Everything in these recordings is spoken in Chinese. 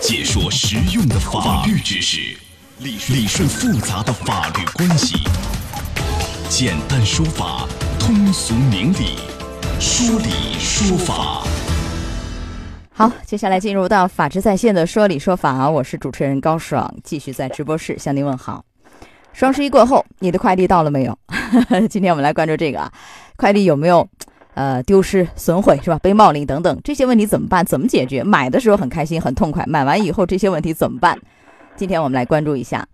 解说实用的法律知识，理理顺复杂的法律关系，简单说法，通俗明理，说理说法。好，接下来进入到法治在线的说理说法，我是主持人高爽，继续在直播室向您问好。双十一过后，你的快递到了没有？今天我们来关注这个啊，快递有没有呃丢失、损毁是吧？被冒领等等这些问题怎么办？怎么解决？买的时候很开心、很痛快，买完以后这些问题怎么办？今天我们来关注一下，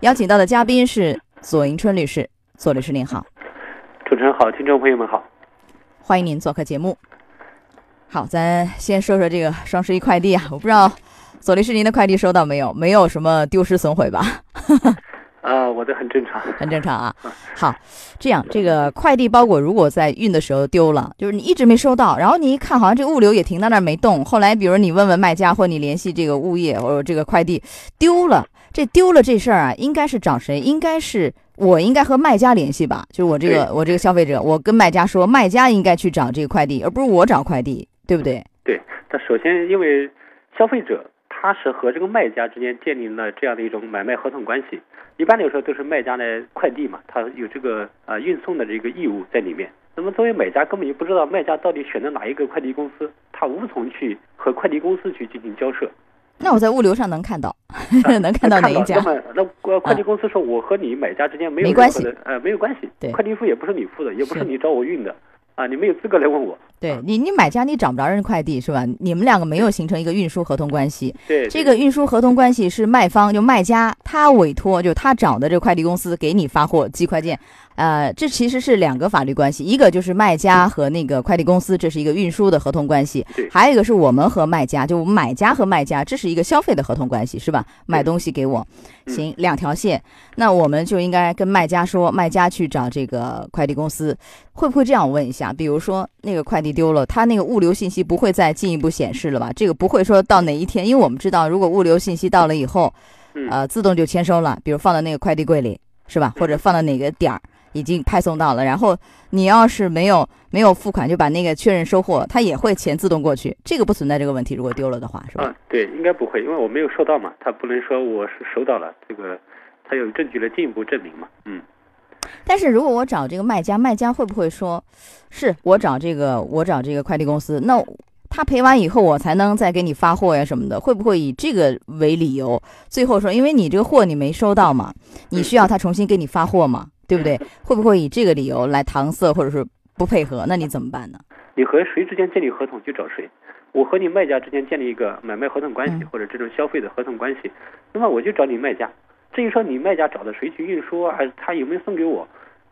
邀请到的嘉宾是左迎春律师，左律师您好，主持人好，听众朋友们好，欢迎您做客节目。好，咱先说说这个双十一快递啊，我不知道左律师您的快递收到没有？没有什么丢失损毁吧？啊，我的很正常，很正常啊。好，这样这个快递包裹如果在运的时候丢了，就是你一直没收到，然后你一看好像这物流也停在那儿没动，后来比如你问问卖家或你联系这个物业或者这个快递丢了，这丢了这事儿啊，应该是找谁？应该是我应该和卖家联系吧？就是我这个我这个消费者，我跟卖家说，卖家应该去找这个快递，而不是我找快递，对不对？对，但首先因为消费者他是和这个卖家之间建立了这样的一种买卖合同关系。一般来说都是卖家来快递嘛，他有这个啊运送的这个义务在里面。那么作为买家根本就不知道卖家到底选择哪一个快递公司，他无从去和快递公司去进行交涉。那我在物流上能看到，能看到哪一家？那么那 快递公司说我和你买家之间没有关系，呃没有关系，对，快递费也不是你付的，也不是你找我运的。啊，你没有资格来问我。对你，你买家你找不着人快递是吧？你们两个没有形成一个运输合同关系。对，这个运输合同关系是卖方就卖家他委托，就他找的这个快递公司给你发货寄快件。呃，这其实是两个法律关系，一个就是卖家和那个快递公司，这是一个运输的合同关系；还有一个是我们和卖家，就买家和卖家，这是一个消费的合同关系，是吧？买东西给我，行，两条线，那我们就应该跟卖家说，卖家去找这个快递公司，会不会这样问一下？比如说那个快递丢了，他那个物流信息不会再进一步显示了吧？这个不会说到哪一天，因为我们知道，如果物流信息到了以后，呃，自动就签收了，比如放到那个快递柜里，是吧？或者放到哪个点儿？已经派送到了，然后你要是没有没有付款，就把那个确认收货，它也会钱自动过去，这个不存在这个问题。如果丢了的话，是吧？啊，对，应该不会，因为我没有收到嘛，他不能说我是收到了，这个他有证据来进一步证明嘛，嗯。但是如果我找这个卖家，卖家会不会说，是我找这个我找这个快递公司，那他赔完以后我才能再给你发货呀什么的，会不会以这个为理由，最后说因为你这个货你没收到嘛，你需要他重新给你发货嘛？对不对？会不会以这个理由来搪塞，或者是不配合？那你怎么办呢？你和谁之间建立合同就找谁。我和你卖家之间建立一个买卖合同关系，或者这种消费的合同关系，那么我就找你卖家。至于说你卖家找的谁去运输啊，还是他有没有送给我？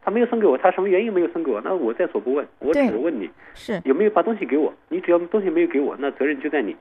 他没有送给我，他什么原因没有送给我？那我在所不问，我只问你是有没有把东西给我。你只要东西没有给我，那责任就在你。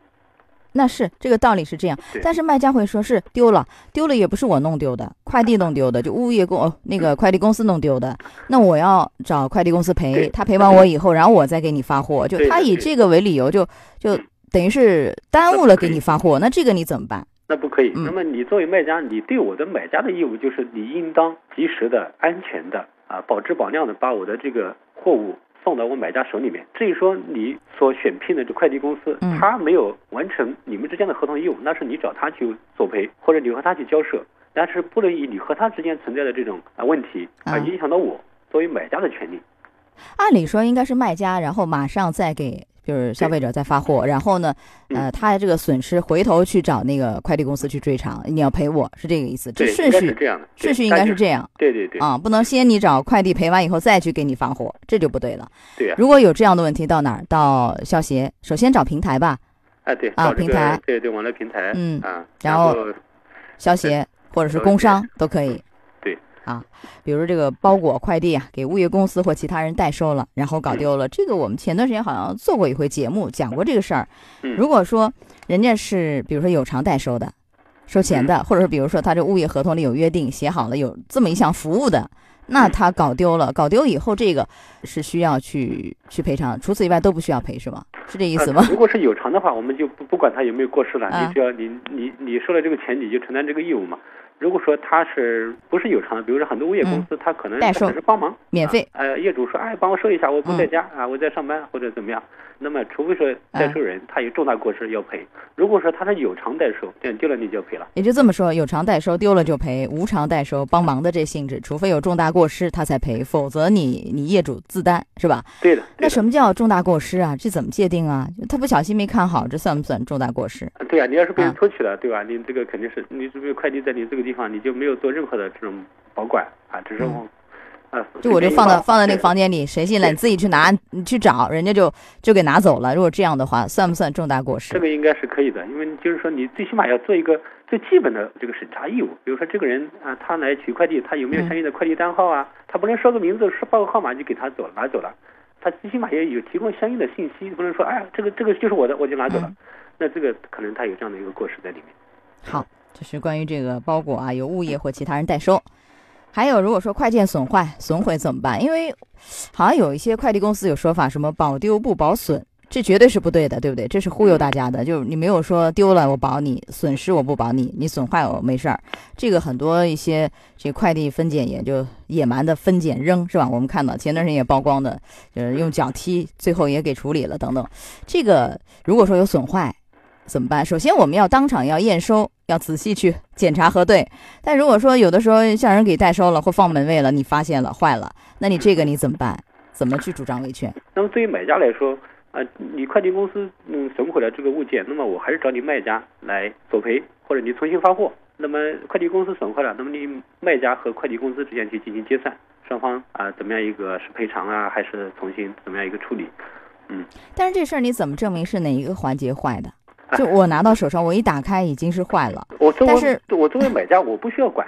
那是这个道理是这样，但是卖家会说是丢了，丢了也不是我弄丢的，快递弄丢的，就物业公哦那个快递公司弄丢的，那我要找快递公司赔，他赔完我以后，然后我再给你发货，就他以这个为理由，就就等于是耽误了给你发货，那这个你怎么办？那不可以。那么你作为卖家，你对我的买家的义务就是你应当及时的、安全的啊，保质保量的把我的这个货物。送到我买家手里面。至于说你所选聘的这快递公司，他没有完成你们之间的合同义务，那是你找他去索赔，或者你和他去交涉，但是不能以你和他之间存在的这种啊问题啊影响到我作为买家的权利。按理说应该是卖家，然后马上再给。就是消费者再发货，然后呢，呃，他这个损失回头去找那个快递公司去追偿，你要赔我是这个意思。这顺序这样的，顺序应该是这样。对对对。啊，不能先你找快递赔完以后再去给你发货，这就不对了。对呀。如果有这样的问题，到哪儿？到消协，首先找平台吧。啊，对。啊，平台。对对，网络平台。嗯啊。然后，消协或者是工商都可以。啊，比如这个包裹快递啊，给物业公司或其他人代收了，然后搞丢了。这个我们前段时间好像做过一回节目，讲过这个事儿。如果说人家是比如说有偿代收的，收钱的，或者说比如说他这物业合同里有约定，写好了有这么一项服务的，那他搞丢了，搞丢以后这个是需要去去赔偿，除此以外都不需要赔，是吗？是这意思吗？如果是有偿的话，我们就不不管他有没有过失了，你只要你你你收了这个钱，你就承担这个义务嘛。如果说他是不是有偿的，比如说很多物业公司，他可能代收只是帮忙，免费啊呃，业主说，哎，帮我收一下，我不在家啊，我在上班或者怎么样，那么除非说代收人他有重大过失要赔，如果说他是有偿代收，这样丢了你就要赔了。也就这么说，有偿代收丢了就赔，无偿代收帮忙的这性质，除非有重大过失他才赔，否则你你业主自担是吧？对的。对那什么叫重大过失啊？这怎么界定啊？他不小心没看好，这算不算重大过失？对呀、你要是被人啊偷取了，对吧？你这个肯定是你这个快递在你这个地方，你就没有做任何的这种保管啊，只是嗯啊，就我就放到放在那个房间里，谁进来你自己去拿，你去找，人家就就给拿走了。如果这样的话，算不算重大过失？这个应该是可以的，因为就是说你最起码要做一个最基本的这个审查义务，比如说这个人啊，他来取快递，他有没有嗯相应的快递单号啊？他不能说个名字，说报个号码就给他走了拿走了，他最起码也有提供相应的信息，不能说哎呀这个这个就是我的，我就拿走了，嗯那这个可能他有这样的一个过失在里面。好，这是关于这个包裹啊，由物业或其他人代收。还有，如果说快件损坏、损毁怎么办？因为好像有一些快递公司有说法，什么保丢不保损，这绝对是不对的，对不对？这是忽悠大家的，就是你没有说丢了我保你，损失我不保你，你损坏我没事儿。这个很多一些这快递分拣也就野蛮的分拣扔是吧？我们看到前段时间也曝光的，就是用脚踢，最后也给处理了等等。这个如果说有损坏，怎么办？首先我们要当场要验收，要仔细去检查核对。但如果说有的时候像人给代收了或放门卫了，你发现了坏了，那你这个你怎么办？怎么去主张维权？那么对于买家来说，啊、你快递公司嗯损毁了这个物件，那么我还是找你卖家来索赔，或者你重新发货。那么快递公司损坏了，那么你卖家和快递公司之间去进行结算，双方啊、怎么样一个是赔偿啊，还是重新怎么样一个处理？嗯但是这事儿你怎么证明是哪一个环节坏的？就我拿到手上，我一打开已经是坏了。我作但是为我作为买家，我不需要管，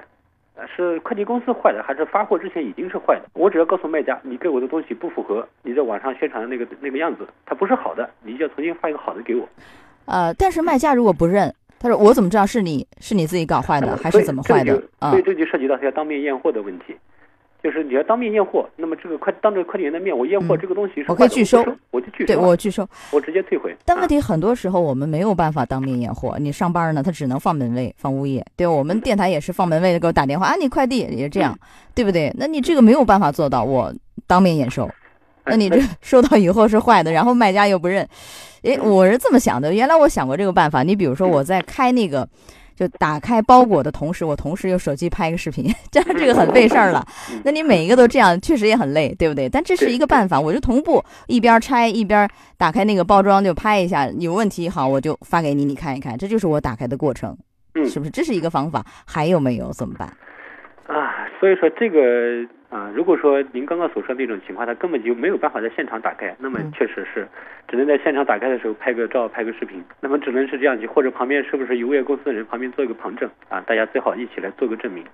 呃是快递公司坏的还是发货之前已经是坏的，我只要告诉卖家，你给我的东西不符合你在网上宣传的那个那个样子，它不是好的，你就要重新发一个好的给我。呃，但是卖家如果不认，他说我怎么知道是你是你自己搞坏的，还是怎么坏的所以？这就涉及到他要当面验货的问题。就是你要当面验货，那么这个快当着快递员的面，我验货嗯这个东西是我可以拒收我就拒对收对，我拒收。我直接退回。啊但问题很多时候我们没有办法当面验货，你上班呢，他只能放门卫、放物业，对吧？我们电台也是放门卫的给我打电话啊，你快递也这样，对不对？那你这个没有办法做到，我当面验收。那你这 收到以后是坏的，然后卖家又不认，诶，我是这么想的。原来我想过这个办法，你比如说我在开那个，就打开包裹的同时，我同时用手机拍一个视频，这样这个很费事儿了。那你每一个都这样，确实也很累，对不对？但这是一个办法，我就同步一边拆一边打开那个包装就拍一下，有问题好我就发给你，你看一看，这就是我打开的过程，嗯是不是？这是一个方法，还有没有？怎么办？啊，所以说这个啊，如果说您刚刚所说的那种情况，他根本就没有办法在现场打开，那么嗯确实是只能在现场打开的时候拍个照、拍个视频，那么只能是这样去，或者旁边是不是有物业公司的人旁边做一个旁证啊，大家最好一起来做个证明。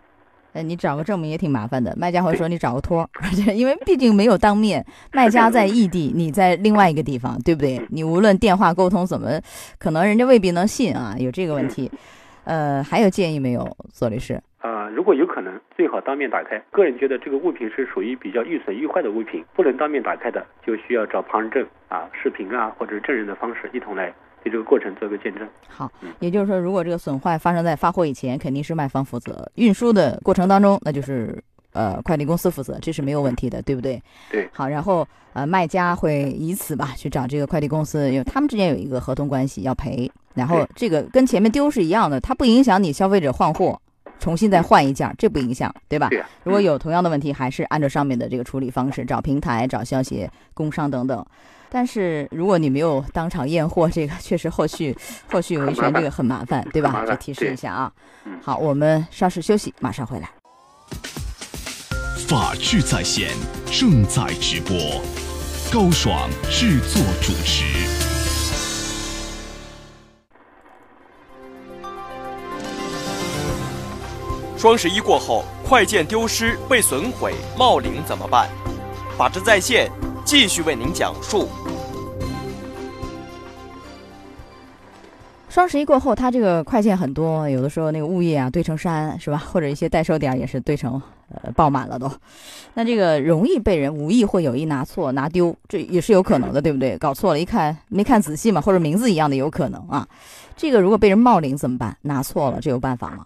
呃，你找个证明也挺麻烦的，卖家会说你找个托儿，因为毕竟没有当面，卖家在异地，你在另外一个地方，对不对？你无论电话沟通怎么，可能人家未必能信啊，有这个问题。呃，还有建议没有，左律师？啊、如果有可能，最好当面打开。个人觉得这个物品是属于比较易损易坏的物品，不能当面打开的，就需要找旁证啊、视频啊或者证人的方式一同来对这个过程做个见证。好嗯，也就是说，如果这个损坏发生在发货以前，肯定是卖方负责；运输的过程当中，那就是呃快递公司负责，这是没有问题的，对不对？对。好，然后呃卖家会以此吧去找这个快递公司，因为他们之间有一个合同关系要赔，然后这个跟前面丢是一样的，它不影响你消费者换货。重新再换一件儿，这不影响，对吧？对、如果有同样的问题，还是按照上面的这个处理方式，找平台、找消协、工商等等。但是如果你没有当场验货，这个确实后续后续维权这个很麻烦，对吧这提示一下啊。好，我们稍事休息，马上回来。法治在线正在直播，高爽制作主持。双十一过后，快件丢失、被损毁、冒领怎么办？法治在线继续为您讲述。双十一过后，它这个快件很多，有的时候那个物业啊堆成山，是吧？或者一些代收点也是堆成呃爆满了都。那这个容易被人无意或有意拿错、拿丢，这也是有可能的，对不对？搞错了，一看没看仔细嘛，或者名字一样的有可能啊。这个如果被人冒领怎么办？拿错了，这有办法吗？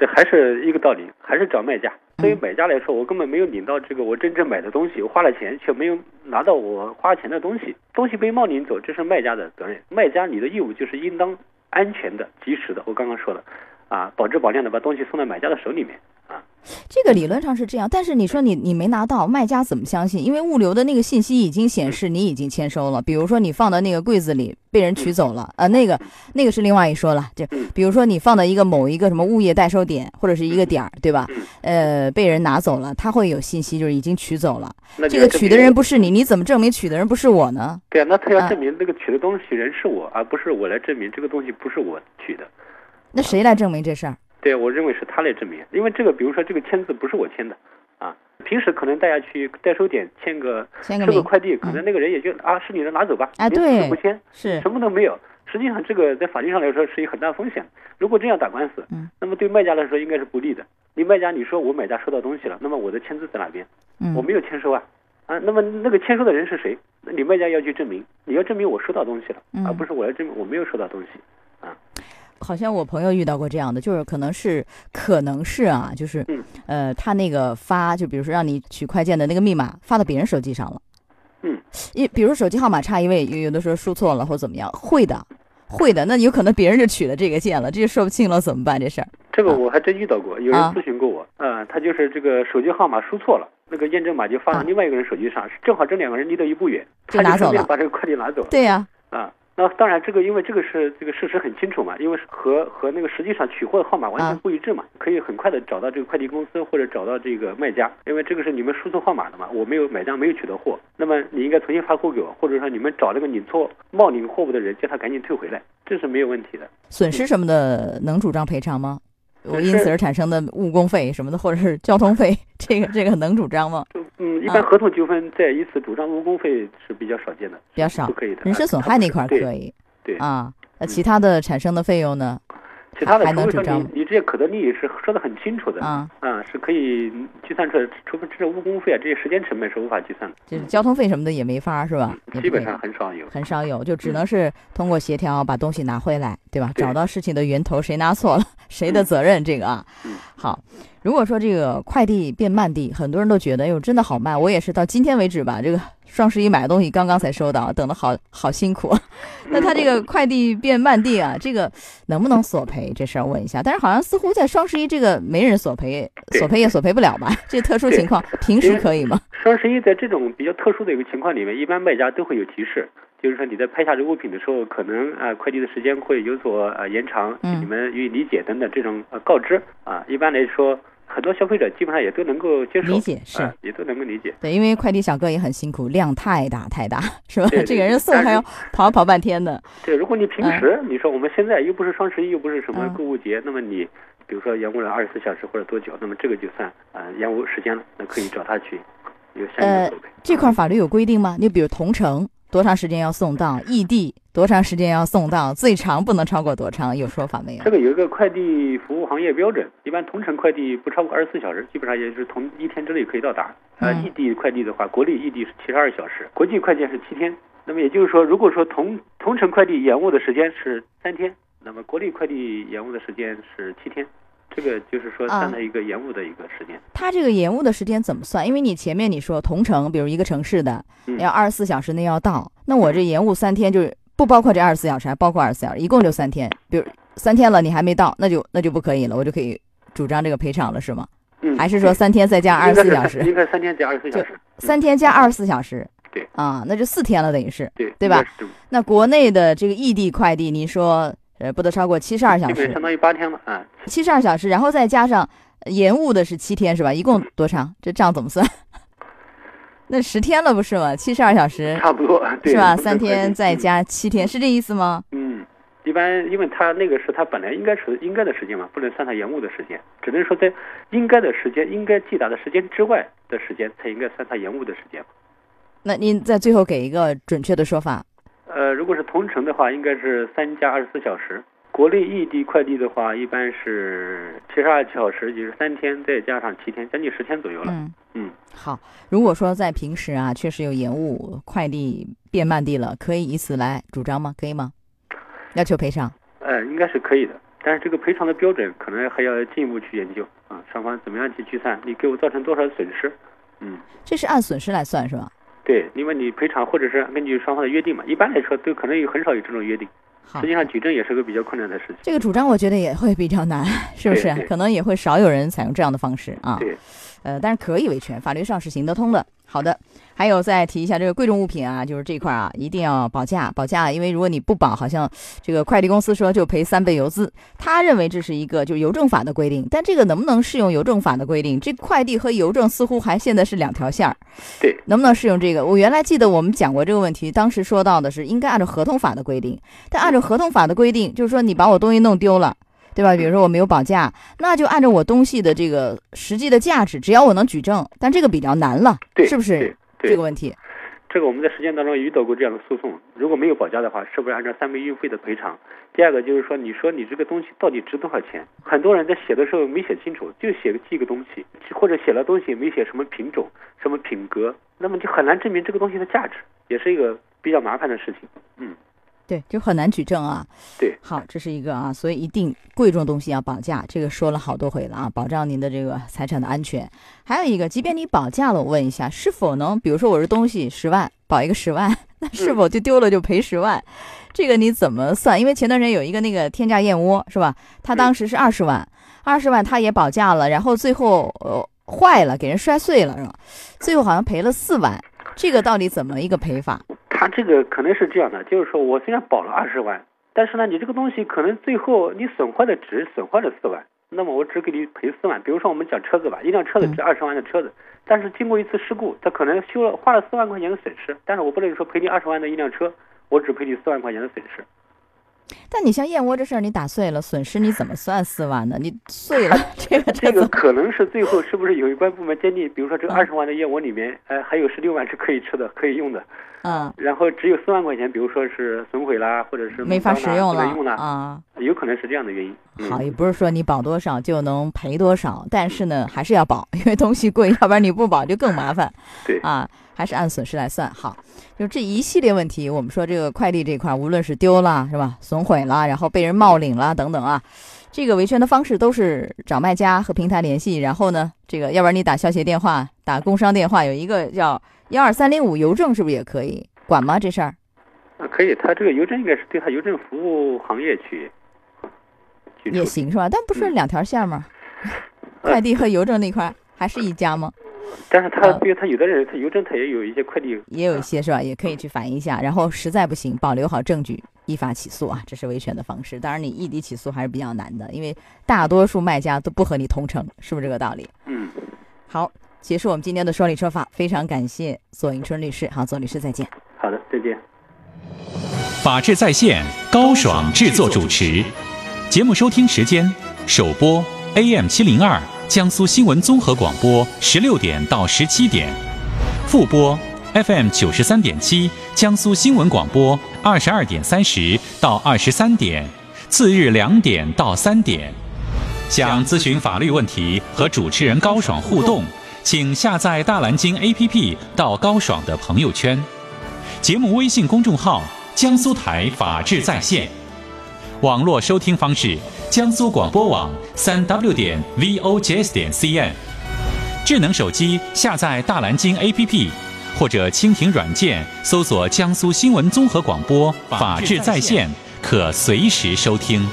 啊，这还是一个道理，还是找卖家。对于嗯买家来说，我根本没有领到这个我真正买的东西，我花了钱却没有拿到我花钱的东西，东西被冒领走，这是卖家的责任。卖家你的义务就是应当安全的、及时的，我刚刚说的，啊，保质保量的把东西送到买家的手里面。这个理论上是这样，但是你说你你没拿到，卖家怎么相信？因为物流的那个信息已经显示你已经签收了，比如说你放到那个柜子里被人取走了，呃，那个那个是另外一说了，就嗯比如说你放到一个某一个什么物业代收点或者是一个点儿，对吧？呃，被人拿走了，他会有信息，就是已经取走了。这个取的人不是你，你怎么证明取的人不是我呢？对啊，那他要啊证明那个取的东西人是我，而不是我来证明这个东西不是我取的。那谁来证明这事儿？对，我认为是他来证明，因为这个，比如说这个签字不是我签的，啊，平时可能大家去代收点签个签个名收个快递，可能那个人也就啊是你的拿走吧，哎连字对都不签，是什么都没有。实际上，这个在法律上来说是一个很大风险。如果这样打官司，嗯，那么对卖家来说应该是不利的。你卖家，你说我买家收到东西了，那么我的签字在哪边？嗯我没有签收啊，啊，那么那个签收的人是谁？那你卖家要去证明，你要证明我收到东西了，嗯而不是我要证明我没有收到东西。好像我朋友遇到过这样的，就是可能是可能是啊，就是嗯。呃，他那个发，就比如说让你取快件的那个密码发到别人手机上了，嗯，因比如手机号码差一位，有有的时候输错了或怎么样，会的，会的，那有可能别人就取了这个件了，这就说不清了，怎么办？这事儿？这个我还真遇到过，有人啊。咨询过我，啊、他就是这个手机号码输错了，那个验证码就发啊。到另外一个人手机上，正好这两个人离得一步远，他就拿走了。把这个快递拿走了。对呀、啊，那当然这个因为这个是这个事实很清楚嘛，因为是和和那个实际上取货的号码完啊全不一致嘛，可以很快的找到这个快递公司或者找到这个卖家，因为这个是你们输错号码的嘛，我没有买家没有取到货，那么你应该重新发货给我，或者说你们找那个领错冒领货物的人，叫他赶紧退回来，这是没有问题的。损失什么的能主张赔偿吗？我因此而产生的误工费什么的，或者是交通费，这个这个能主张吗？嗯，一啊般合同纠纷在一次主张误工费是比较少见的，比较少不可以的。人身损害那块儿可以对啊，那其他的产生的费用呢？其他的还除非说能主张你你这些可得利益是说的很清楚的啊，是可以计算出来，除非这误工费啊这些时间成本是无法计算的，就是交通费什么的也没法儿是吧？基本上很少有。很少有，就只能是通过协调把东西拿回来，对吧？对找到事情的源头，谁拿错了，谁的责任，这个啊嗯。好，如果说这个快递变慢递，很多人都觉得，哎呦，真的好慢。我也是到今天为止吧，这个双十一买的东西刚刚才收到，等的好好辛苦。那他这个快递变慢递啊，这个能不能索赔？这事儿问一下。但是好像似乎在双十一这个没人索赔，索赔也索赔不了吧？这特殊情况，平时可以吗？双十一在这种比较特殊的一个情况里面，一般卖家都会有提示，就是说你在拍下这物品的时候，可能啊、呃快递的时间会有所呃延长，嗯你们予以理解等等这种呃告知啊。一般来说，很多消费者基本上也都能够接受，理解是啊也都能够理解。对，因为快递小哥也很辛苦，量太大太大，是吧？对对这个人送还要跑跑半天的。对，如果你平时、你说我们现在又不是双十一，又不是什么嗯购物节，那么你比如说延误了二十四小时或者多久，那么这个就算啊、呃延误时间了，那可以找他去有相应呃的索赔。这块法律有规定吗？你比如同城多长时间要送到，异地多长时间要送到，最长不能超过多长，有说法没有这？个有一个快递服务行业标准，一般同城快递不超过二十四小时，基本上也就是同一天之内可以到达。呃，嗯异地快递的话，国内异地是七十二小时，国际快件是七天。那么也就是说，如果说同同城快递延误的时间是三天，那么国内快递延误的时间是七天，这个就是说啊占了一个延误的一个时间。它这个延误的时间怎么算？因为你前面你说同城，比如一个城市的嗯要二十四小时内要到，那我这延误三天就是不包括这二十四小时，还包括二十四小时，一共就三天。比如三天了你还没到，那就那就不可以了，我就可以主张这个赔偿了，是吗？嗯，还是说三天再加二十四小时？应该是三天加二十四小时。三天加二十四小时？对啊，那就四天了，等于是。对对吧？那国内的这个异地快递，您说呃不得超过七十二小时相，当于八天嘛啊。七十二小时，然后再加上呃延误的是七天是吧？一共多长？这账怎么算？那十天了不是吗？七十二小时差不多，对是吧？三天再加七天，是这意思吗？嗯，一般因为他那个是他本来应该是应该的时间嘛，不能算他延误的时间，只能说在应该的时间、应该记打的时间之外的时间才应该算他延误的时间。那您在最后给一个准确的说法。呃，如果是同城的话，应该是三加二十四小时；国内异地快递的话，一般是七十二小时，也就是三天再加上七天，将近十天左右了。嗯嗯，好。如果说在平时啊，确实有延误，快递变慢递了，可以以此来主张吗？可以吗？要求赔偿。呃，应该是可以的。但是这个赔偿的标准可能还要进一步去研究啊，双方怎么样去计算，你给我造成多少损失？嗯，这是按损失来算是吧？对，因为你赔偿或者是根据双方的约定嘛，一般来说都可能有很少有这种约定。好实际，上举证也是个比较困难的事情。这个主张我觉得也会比较难，是不是可能也会少有人采用这样的方式啊。对，呃，但是可以维权，法律上是行得通的。好的，还有再提一下这个贵重物品啊，就是这块儿啊，一定要保价，保价，因为如果你不保，好像这个快递公司说就赔三倍邮资，他认为这是一个就是邮政法的规定，但这个能不能适用邮政法的规定？这快递和邮政似乎还现在是两条线儿，对，能不能适用这个？我原来记得我们讲过这个问题，当时说到的是应该按照合同法的规定，但按照合同法的规定，就是说你把我东西弄丢了。对吧？比如说我没有保价，那就按照我东西的这个实际的价值，只要我能举证，但这个比较难了，对，是不是这个问题？这个我们在实践当中遇到过这样的诉讼，如果没有保价的话，是不是按照三倍运费的赔偿？第二个就是说，你说你这个东西到底值多少钱？很多人在写的时候没写清楚，就写个寄个东西，或者写了东西没写什么品种、什么品格，那么就很难证明这个东西的价值，也是一个比较麻烦的事情。嗯，对，就很难举证啊。对，好，这是一个啊，所以一定贵重东西要保价，这个说了好多回了啊，保障您的这个财产的安全。还有一个，即便你保价了，我问一下，是否能，比如说我这东西十万，保一个十万，那是否就丢了就赔十万？这个你怎么算？因为前段时间有一个那个天价燕窝是吧？他当时是二十万，二十万他也保价了，然后最后呃坏了，给人摔碎了是吧？最后好像赔了四万，这个到底怎么一个赔法？他这个可能是这样的，就是说我虽然保了二十万，但是呢，你这个东西可能最后你损坏的只损坏了四万，那么我只给你赔四万。比如说我们讲车子吧，一辆车子值二十万的车子，但是经过一次事故，它可能修了花了四万块钱的损失，但是我不能说赔你二十万的一辆车，我只赔你四万块钱的损失。但你像燕窝这事儿，你打碎了，损失你怎么算四万呢？你碎了，这个这个可能是最后是不是有关部门鉴定，比如说这嗯二十万的燕窝里面，呃，还有十六万是可以吃的、可以用的，嗯，然后只有四万块钱，比如说是损毁啦，或者是没法使用了啊。有可能是这样的原因。嗯好，也不是说你保多少就能赔多少，但是呢，还是要保，因为东西贵，要不然你不保就更麻烦。对啊，还是按损失来算。好，就这一系列问题，我们说这个快递这块，无论是丢了是吧，损毁了，然后被人冒领了等等啊，这个维权的方式都是找卖家和平台联系，然后呢，这个要不然你打消协电话，打工商电话，有一个叫幺二三零五邮政，是不是也可以管吗？这事儿？啊，可以，他这个邮政应该是对他邮政服务行业去去也行是吧？但不是嗯两条线吗？快递和邮政那块还是一家吗？但是他嗯对他有的人，他邮政他也有一些快递，也有一些是吧？也可以去反映一下，然后实在不行，保留好证据，依法起诉啊，这是维权的方式。当然，你异地起诉还是比较难的，因为大多数卖家都不和你同城，是不是这个道理？嗯，好，结束我们今天的说理说法，非常感谢左迎春律师。好，左律师再见。好的，再见。法治在线，高爽制作主持。节目收听时间：首播 AM 七零二江苏新闻综合广播十六点到十七点，复播 FM 九十三点七江苏新闻广播二十二点三十到二十三点，次日两点到三点。想咨询法律问题和主持人高爽互动，请下载大蓝鲸 APP 到高爽的朋友圈。节目微信公众号“江苏台法治在线”，网络收听方式：江苏广播网三 w 点 vojs 点 cn。智能手机下载大蓝鲸 APP，或者蜻蜓软件搜索“江苏新闻综合广播法治在线”，可随时收听。